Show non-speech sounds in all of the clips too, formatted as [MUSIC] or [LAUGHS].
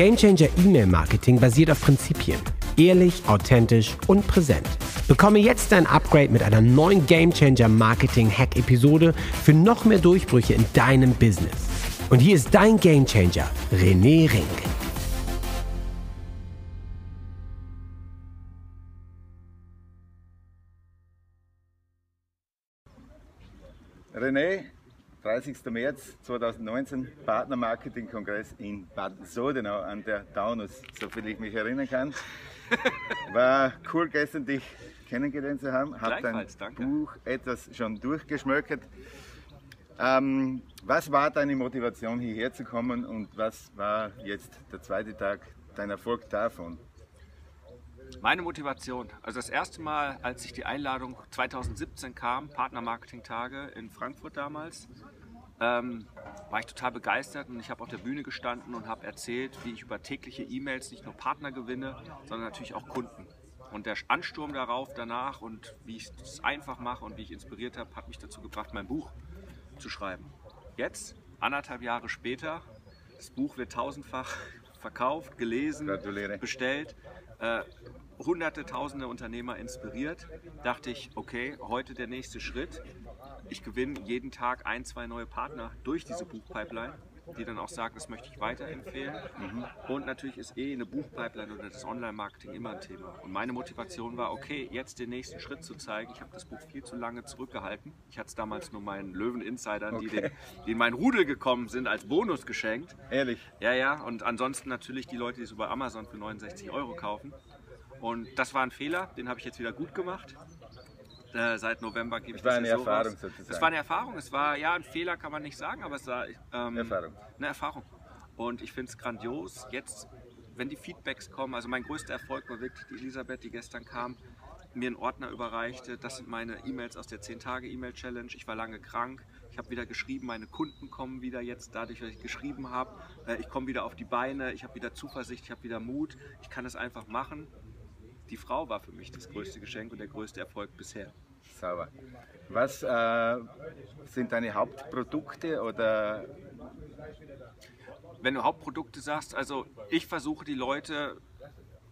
Gamechanger E-Mail Marketing basiert auf Prinzipien. Ehrlich, authentisch und präsent. Bekomme jetzt dein Upgrade mit einer neuen Gamechanger Marketing Hack Episode für noch mehr Durchbrüche in deinem Business. Und hier ist dein Gamechanger, René Rink. René, 30. März 2019, Partnermarketing-Kongress in Bad Sodenau an der Taunus, soviel ich mich erinnern kann. [LAUGHS] War cool gestern dich kennengelernt zu haben. Hab dein danke. Buch etwas schon durchgeschmökert. Ähm, was war deine Motivation hierher zu kommen und was war jetzt der zweite Tag dein Erfolg davon? Meine Motivation, also das erste Mal, als ich die Einladung 2017 kam, Partnermarketing-Tage in Frankfurt damals, ähm, war ich total begeistert und ich habe auf der Bühne gestanden und habe erzählt, wie ich über tägliche E-Mails nicht nur Partner gewinne, sondern natürlich auch Kunden. Und der Ansturm darauf danach und wie ich es einfach mache und wie ich inspiriert habe, hat mich dazu gebracht, mein Buch zu schreiben. Jetzt, anderthalb Jahre später, das Buch wird tausendfach [LAUGHS] verkauft, gelesen, Gratuliere. bestellt. Äh, hunderte, tausende Unternehmer inspiriert, dachte ich, okay, heute der nächste Schritt. Ich gewinne jeden Tag ein, zwei neue Partner durch diese Buchpipeline, die dann auch sagen, das möchte ich weiterempfehlen. Und natürlich ist eh eine Buchpipeline oder das Online-Marketing immer ein Thema. Und meine Motivation war, okay, jetzt den nächsten Schritt zu zeigen. Ich habe das Buch viel zu lange zurückgehalten. Ich hatte es damals nur meinen Löwen-Insidern, die, Okay. den, die in meinen Rudel gekommen sind, als Bonus geschenkt. Ehrlich, Ja, ja, und ansonsten natürlich die Leute, die es über Amazon für 69 Euro kaufen. Und das war ein Fehler, den habe ich jetzt wieder gut gemacht. Äh, seit November gebe ich Es war das eine ja so Erfahrung raus. sozusagen. Es war eine Erfahrung. Es war, ja, ein Fehler kann man nicht sagen, aber es war ähm, Erfahrung. eine Erfahrung. Und ich finde es grandios, jetzt, wenn die Feedbacks kommen, also mein größter Erfolg war wirklich die Elisabeth, die gestern kam, mir einen Ordner überreichte. Das sind meine E-Mails aus der 10-Tage-E-Mail-Challenge. Ich war lange krank. Ich habe wieder geschrieben, meine Kunden kommen wieder jetzt, dadurch, dass ich geschrieben habe. Äh, Ich komme wieder auf die Beine, ich habe wieder Zuversicht, ich habe wieder Mut. Ich kann es einfach machen. Die Frau war für mich das größte Geschenk und der größte Erfolg bisher. sauber. Was äh, sind deine Hauptprodukte oder Wenn du Hauptprodukte sagst, also ich versuche die Leute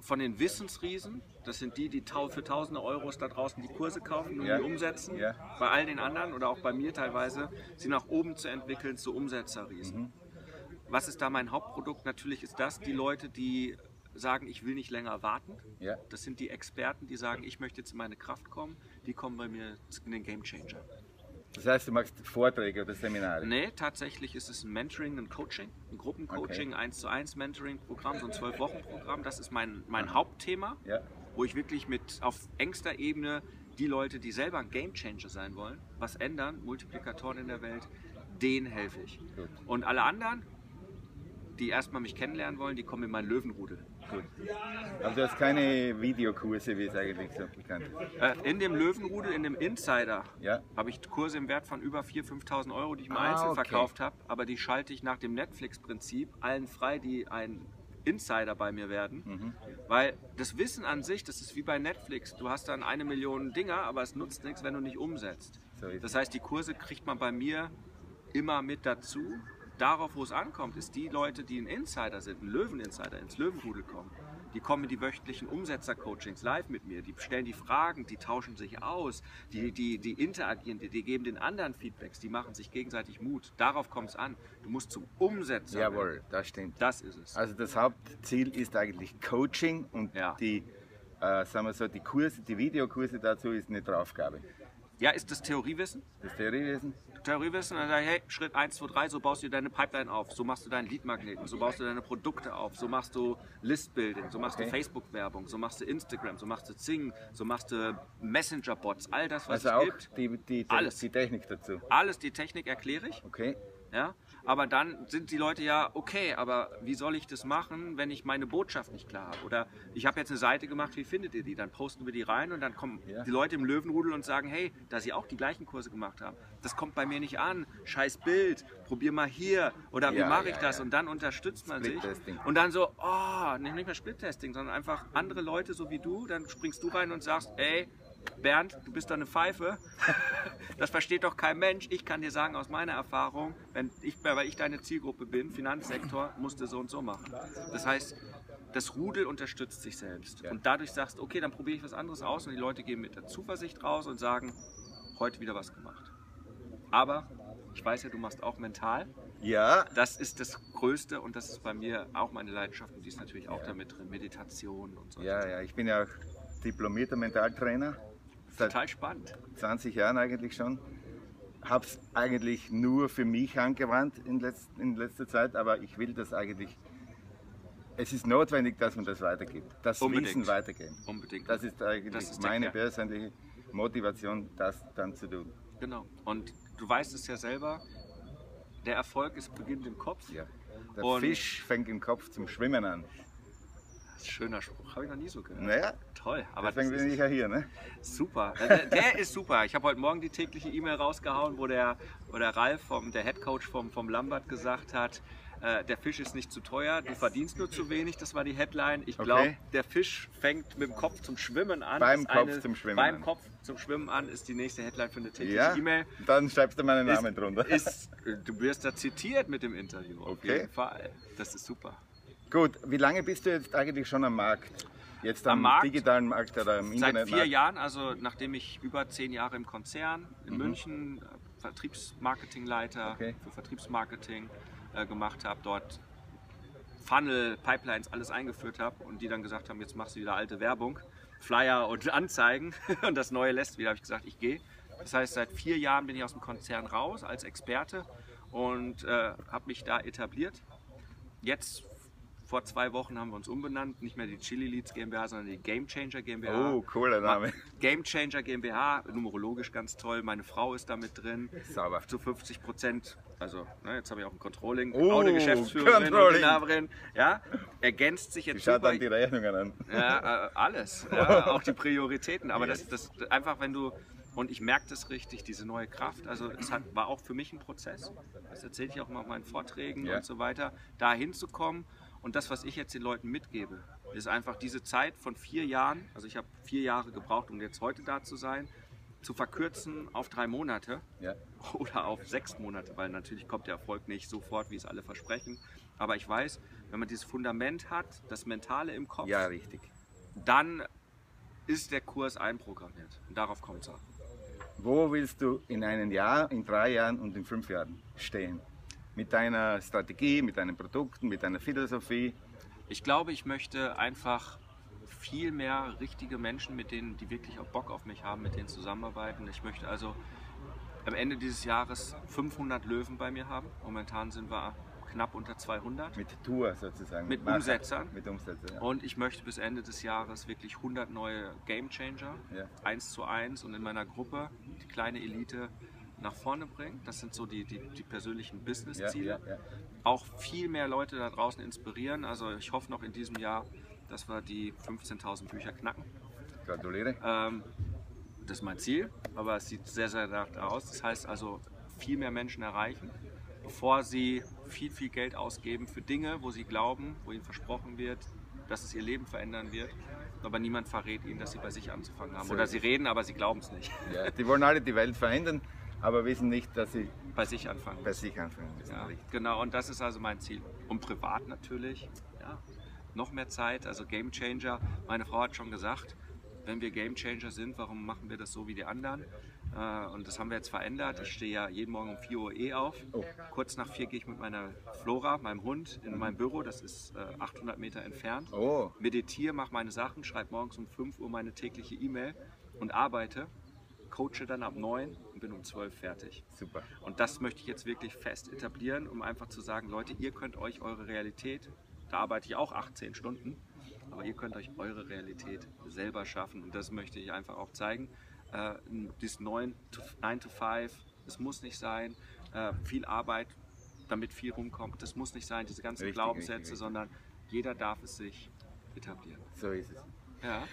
von den Wissensriesen, das sind die, die für tausende Euros da draußen die Kurse kaufen und Ja. die umsetzen, Ja. bei all den anderen oder auch bei mir teilweise, sie nach oben zu entwickeln zu Umsetzerriesen. Mhm. Was ist da mein Hauptprodukt? Natürlich ist das die Leute, die sagen, ich will nicht länger warten. Ja. Das sind die Experten, die sagen, ich möchte jetzt in meine Kraft kommen. Die kommen bei mir in den Game Changer. das heißt, du machst Vorträge oder Seminare? Nee, tatsächlich ist es ein Mentoring, ein Coaching, ein Gruppencoaching, eins zu eins Mentoring-Programm, so ein zwölf Wochen Programm. Das ist mein, mein Hauptthema, Ja. wo ich wirklich mit auf engster Ebene die Leute, die selber ein Game Changer sein wollen, was ändern, Multiplikatoren in der Welt, denen helfe ich. Gut. Und alle anderen, die erstmal mich kennenlernen wollen, die kommen in mein Löwenrudel. Gut. Aber du hast keine Videokurse, wie es eigentlich so bekannt ist. Äh, in dem Löwenrudel, in dem Insider, Ja. habe ich Kurse im Wert von über 4.000, 5.000 Euro, die ich mal Ah, einzeln okay. verkauft habe. Aber die schalte ich nach dem Netflix-Prinzip allen frei, die ein Insider bei mir werden. Mhm. Weil das Wissen an sich, das ist wie bei Netflix. Du hast dann eine Million Dinger, aber es nutzt nichts, wenn du nicht umsetzt. So Das heißt, die Kurse kriegt man bei mir immer mit dazu. Darauf, wo es ankommt, ist die Leute, die ein Insider sind, ein Löwen-Insider, ins Löwenrudel kommen. Die kommen in die wöchentlichen Umsetzer-Coachings live mit mir. Die stellen die Fragen, die tauschen sich aus, die, die, die interagieren, die, die geben den anderen Feedbacks, die machen sich gegenseitig Mut. Darauf kommt es an. Du musst zum Umsetzer. werden. Jawohl, das stimmt. Das ist es. Also das Hauptziel ist eigentlich Coaching und Ja. die, äh, sagen wir so, die Kurse, die Videokurse dazu ist eine Draufgabe. Ja, ist das Theoriewissen? Das Theoriewesen? Theoriewissen und dann sage ich, hey, Schritt 1, 2, 3, so baust du deine Pipeline auf, so machst du deinen Leadmagneten, so baust du deine Produkte auf, so machst du Listbuilding, so machst Okay. du Facebook-Werbung, so machst du Instagram, so machst du Zing, so machst du Messenger-Bots, all das, was Also es auch gibt. die, die, Alles. die Technik dazu. Alles, die Technik erkläre ich, Okay. ja. Aber dann sind die Leute ja, okay, aber wie soll ich das machen, wenn ich meine Botschaft nicht klar habe? Oder ich habe jetzt eine Seite gemacht, wie findet ihr die? Dann posten wir die rein und dann kommen Ja. die Leute im Löwenrudel und sagen, hey, da sie auch die gleichen Kurse gemacht haben, das kommt bei mir nicht an. Scheiß Bild, probier mal hier. Oder wie Ja, mache ja, ich das? Und dann unterstützt man sich. Und dann so, oh, nicht nicht mehr Split-Testing, sondern einfach andere Leute so wie du, dann springst du rein und sagst, ey, Bernd, du bist doch eine Pfeife. [LAUGHS] Das versteht doch kein Mensch. Ich kann dir sagen aus meiner Erfahrung, wenn ich, weil ich deine Zielgruppe bin, Finanzsektor, musst du so und so machen. Das heißt, das Rudel unterstützt sich selbst. Und dadurch sagst, okay, dann probiere ich was anderes aus und die Leute gehen mit der Zuversicht raus und sagen, heute wieder was gemacht. Aber ich weiß ja, du machst auch mental. Ja, Das ist das Größte und das ist bei mir auch meine Leidenschaft und die ist natürlich auch damit drin. Meditation und so. ja, ja, ich bin ja auch diplomierter Mentaltrainer. Seit Total spannend. 20 Jahren eigentlich schon. Habe es eigentlich nur für mich angewandt in, letz in letzter Zeit, aber ich will das eigentlich. Es ist notwendig, dass man das weitergibt. Das Unbedingt. Wissen weitergeben. Unbedingt. Das ist eigentlich Das ist meine persönliche Motivation, das dann zu tun. Genau. Und du weißt es ja selber, der Erfolg ist beginnt im Kopf. Ja. Der Und- Fisch fängt im Kopf zum Schwimmen an. Das ist ein schöner Spruch, habe ich noch nie so gehört. Naja, Toll, aber deswegen bin ich ja hier. Ne? super. Äh, Der, der ist super. Ich habe heute Morgen die tägliche E-Mail rausgehauen, wo der, wo der Ralf, vom, der Head Coach vom, vom Lambert, gesagt hat, äh, der Fisch ist nicht zu teuer, du verdienst nur zu wenig. Das war die Headline. Ich glaube, Okay. der Fisch fängt mit dem Kopf zum Schwimmen an. Beim Ist Kopf zum Schwimmen Beim an. Kopf zum Schwimmen an ist die nächste Headline für eine tägliche Ja, E-Mail. dann schreibst du meinen Namen ist, drunter. Ist, du wirst da zitiert mit dem Interview. Auf Okay. jeden Fall. Das ist super. Gut, wie lange bist du jetzt eigentlich schon am Markt? Jetzt am, Am Markt? digitalen Markt oder im Seit Internet? vier Jahren, also nachdem ich über zehn Jahre im Konzern in Mhm. München äh, Vertriebsmarketingleiter Okay. für Vertriebsmarketing äh, gemacht habe, dort Funnel, Pipelines, alles eingeführt habe und die dann gesagt haben, jetzt machst du wieder alte Werbung, Flyer und [LAUGHS] Anzeigen und das Neue lässt wieder, habe ich gesagt, ich gehe. Das heißt, seit vier Jahren bin ich aus dem Konzern raus als Experte und äh, habe mich da etabliert. Jetzt vor zwei Wochen haben wir uns umbenannt, nicht mehr die Chili Leads GmbH, sondern die Game Changer GmbH. Oh, cooler Name. Game Changer GmbH, numerologisch ganz toll. Meine Frau ist da mit drin. Sauber. Zu 50 Prozent, also ne, jetzt habe ich auch ein Controlling, Oh, auch eine Geschäftsführerin Controlling. Inhaberin. Ja, ergänzt sich jetzt schaut super. dann die Rechnungen an. Ja, äh, alles. Ja, auch die Prioritäten. Aber das, das einfach, wenn du, und ich merke das richtig, diese neue Kraft. Also es hat, war auch für mich ein Prozess. Das erzähle ich auch mal auf meinen Vorträgen Ja. und so weiter, da hinzukommen. Und das, was ich jetzt den Leuten mitgebe, ist einfach diese Zeit von vier Jahren, also ich habe vier Jahre gebraucht, um jetzt heute da zu sein, zu verkürzen auf drei Monate Ja. [LAUGHS] oder auf sechs Monate, weil natürlich kommt der Erfolg nicht sofort, wie es alle versprechen. Aber ich weiß, wenn man dieses Fundament hat, das Mentale im Kopf, ja, richtig. dann ist der Kurs einprogrammiert. Und darauf kommt es an. Wo willst du in einem Jahr, in drei Jahren und in fünf Jahren stehen? Mit deiner Strategie, mit deinen Produkten, mit deiner Philosophie? Ich glaube, ich möchte einfach viel mehr richtige Menschen, mit denen, die wirklich auch Bock auf mich haben, mit denen zusammenarbeiten. Ich möchte also am Ende dieses Jahres 500 Löwen bei mir haben. Momentan sind wir knapp unter 200. Mit Tour sozusagen. Mit Macher. Umsetzern. Mit Umsetzern, ja. Und ich möchte bis Ende des Jahres wirklich 100 neue Game Changer, Ja. eins zu eins und in meiner Gruppe die kleine Elite nach vorne bringen. Das sind so die, die, die persönlichen ja, Business-Ziele. ja, ja. Auch viel mehr Leute da draußen inspirieren. Also ich hoffe noch in diesem Jahr, dass wir die 15.000 Bücher knacken. Gratuliere. Ähm, das ist mein Ziel, aber es sieht sehr, sehr danach aus. Das heißt also, viel mehr Menschen erreichen, bevor sie viel, viel Geld ausgeben für Dinge, wo sie glauben, wo ihnen versprochen wird, dass es ihr Leben verändern wird. Aber niemand verrät ihnen, dass sie bei sich anzufangen haben. Oder sie reden, aber sie glauben es nicht. Ja, die wollen alle die Welt verändern, aber wissen nicht, dass sie Bei sich anfangen. bei sich anfangen müssen. Ja, genau, und das ist also mein Ziel. Und privat natürlich, ja, noch mehr Zeit, also Game Changer. Meine Frau hat schon gesagt, wenn wir Game Changer sind, warum machen wir das so wie die anderen? Äh, Und das haben wir jetzt verändert. Ich stehe ja jeden Morgen um 4 Uhr eh auf. Oh. Kurz nach 4 gehe ich mit meiner Flora, meinem Hund, in mein Büro. Das ist äh, 800 Meter entfernt. Oh, Meditiere, mache meine Sachen, schreibe morgens um 5 Uhr meine tägliche E-Mail und arbeite. Coache dann ab 9 und bin um 12 fertig. super. Und das möchte ich jetzt wirklich fest etablieren, um einfach zu sagen, Leute, ihr könnt euch eure Realität, da arbeite ich auch 18 Stunden, aber ihr könnt euch eure Realität selber schaffen. Und das möchte ich einfach auch zeigen. Äh, dieses 9 to, 9 to 5, das muss nicht sein. Äh, viel Arbeit, damit viel rumkommt, das muss nicht sein. Diese ganzen Richtig, Glaubenssätze, richtig, richtig. sondern jeder darf es sich etablieren. So ist es. Ja,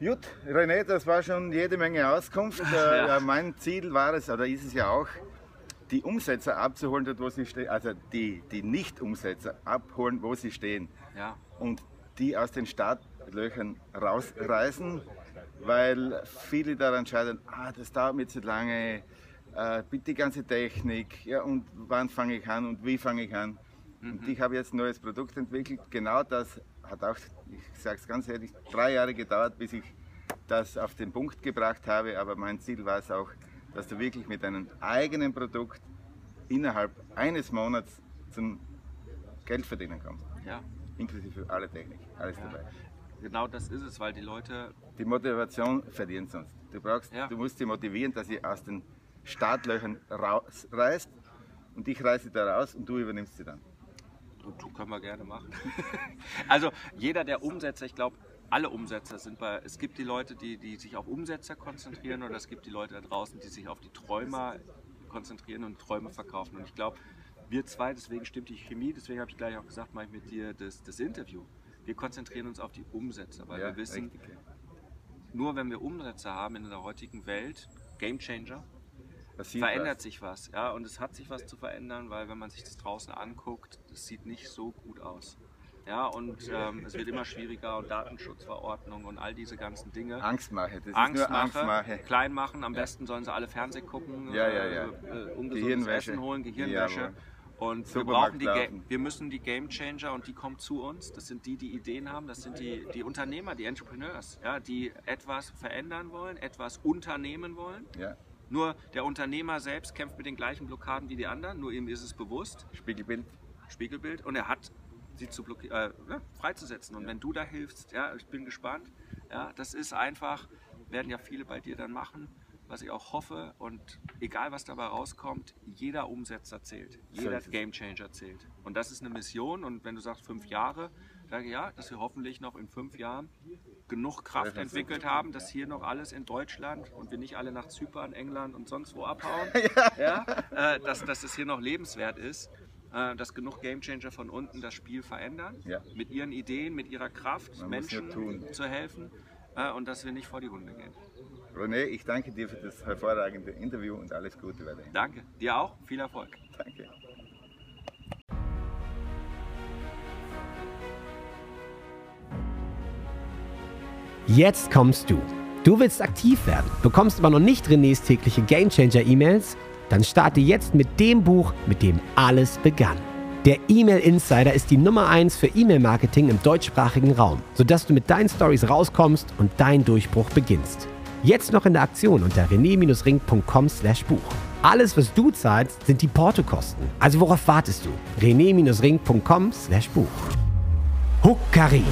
Gut, René, das war schon jede Menge Auskunft. [LAUGHS] Äh, Ja. ja, mein Ziel war es, oder ist es ja auch, die Umsetzer abzuholen, dort wo sie stehen, also die, die Nicht-Umsetzer abholen, wo sie stehen ja, und die aus den Startlöchern rausreißen, weil viele daran scheitern, ah, das dauert mir zu lange, äh, bitte die ganze Technik, ja, und wann fange ich an und wie fange ich an. Mhm. Und ich habe jetzt ein neues Produkt entwickelt, genau das hat auch, ich sage es ganz ehrlich, drei Jahre gedauert, bis ich das auf den Punkt gebracht habe, aber mein Ziel war es auch, dass du wirklich mit deinem eigenen Produkt innerhalb eines Monats zum Geld verdienen kommst. Ja. Inklusive alle Technik, alles ja. dabei. Genau das ist es, weil die Leute. Die Motivation verlieren sonst. Du, brauchst, ja. du musst sie motivieren, dass sie aus den Startlöchern rausreißt und ich reiße da raus und du übernimmst sie dann. Du können wir gerne machen. [LAUGHS] also jeder der Umsetzer, ich glaube, alle Umsetzer sind bei, es gibt die Leute, die, die sich auf Umsetzer konzentrieren oder es gibt die Leute da draußen, die sich auf die Träumer konzentrieren und Träume verkaufen. Und ich glaube, wir zwei, deswegen stimmt die Chemie, deswegen habe ich gleich auch gesagt, mache ich mit dir das, das Interview. Wir konzentrieren uns auf die Umsetzer, weil ja, wir wissen, richtig. nur wenn wir Umsetzer haben in der heutigen Welt, Game Changer, verändert was. sich was. Ja, und es hat sich was zu verändern, weil wenn man sich das draußen anguckt, das sieht nicht so gut aus. Ja, und ähm, es wird immer schwieriger und Datenschutzverordnung und all diese ganzen Dinge. Angstmache, das Angstmache, ist nur Angstmache. Klein machen, am ja. besten sollen sie alle Fernsehen gucken, ja, ja, ja. Äh, ungesundes Essen holen, Gehirnwäsche. Und wir, brauchen die wir müssen die Game Changer und die kommen zu uns. Das sind die, die Ideen haben, das sind die, die Unternehmer, die Entrepreneurs, ja, die etwas verändern wollen, etwas unternehmen wollen. Ja. Nur der Unternehmer selbst kämpft mit den gleichen Blockaden wie die anderen, nur ihm ist es bewusst. Spiegelbild. Spiegelbild. Und er hat sie zu äh, ja, freizusetzen. Und wenn du da hilfst, ja, ich bin gespannt. Ja, das ist einfach, werden ja viele bei dir dann machen, was ich auch hoffe. Und egal was dabei rauskommt, jeder Umsetzer zählt, jeder Gamechanger zählt. Und das ist eine Mission. Und wenn du sagst fünf Jahre, sage ich ja, dass wir hoffentlich noch in fünf Jahren genug Kraft entwickelt haben, dass hier noch alles in Deutschland und wir nicht alle nach Zypern, England und sonst wo abhauen, [LAUGHS] ja. äh, dass, dass es hier noch lebenswert ist. Äh, dass genug Gamechanger von unten das Spiel verändern, ja. mit ihren Ideen, mit ihrer Kraft, Man Menschen zu helfen äh, und dass wir nicht vor die Hunde gehen. René, ich danke dir für das hervorragende Interview und alles Gute weiterhin. Danke, dir auch, viel Erfolg. Danke. Jetzt kommst du. Du willst aktiv werden, bekommst aber noch nicht Renés tägliche Gamechanger-E-Mails dann starte jetzt mit dem Buch, mit dem alles begann. Der E-Mail Insider ist die Nummer 1 für E-Mail-Marketing im deutschsprachigen Raum, sodass du mit deinen Stories rauskommst und dein Durchbruch beginnst. Jetzt noch in der Aktion unter rené-ring.com/buch. Alles, was du zahlst, sind die Portokosten. Also worauf wartest du? rené-ring.com/buch. Huckari.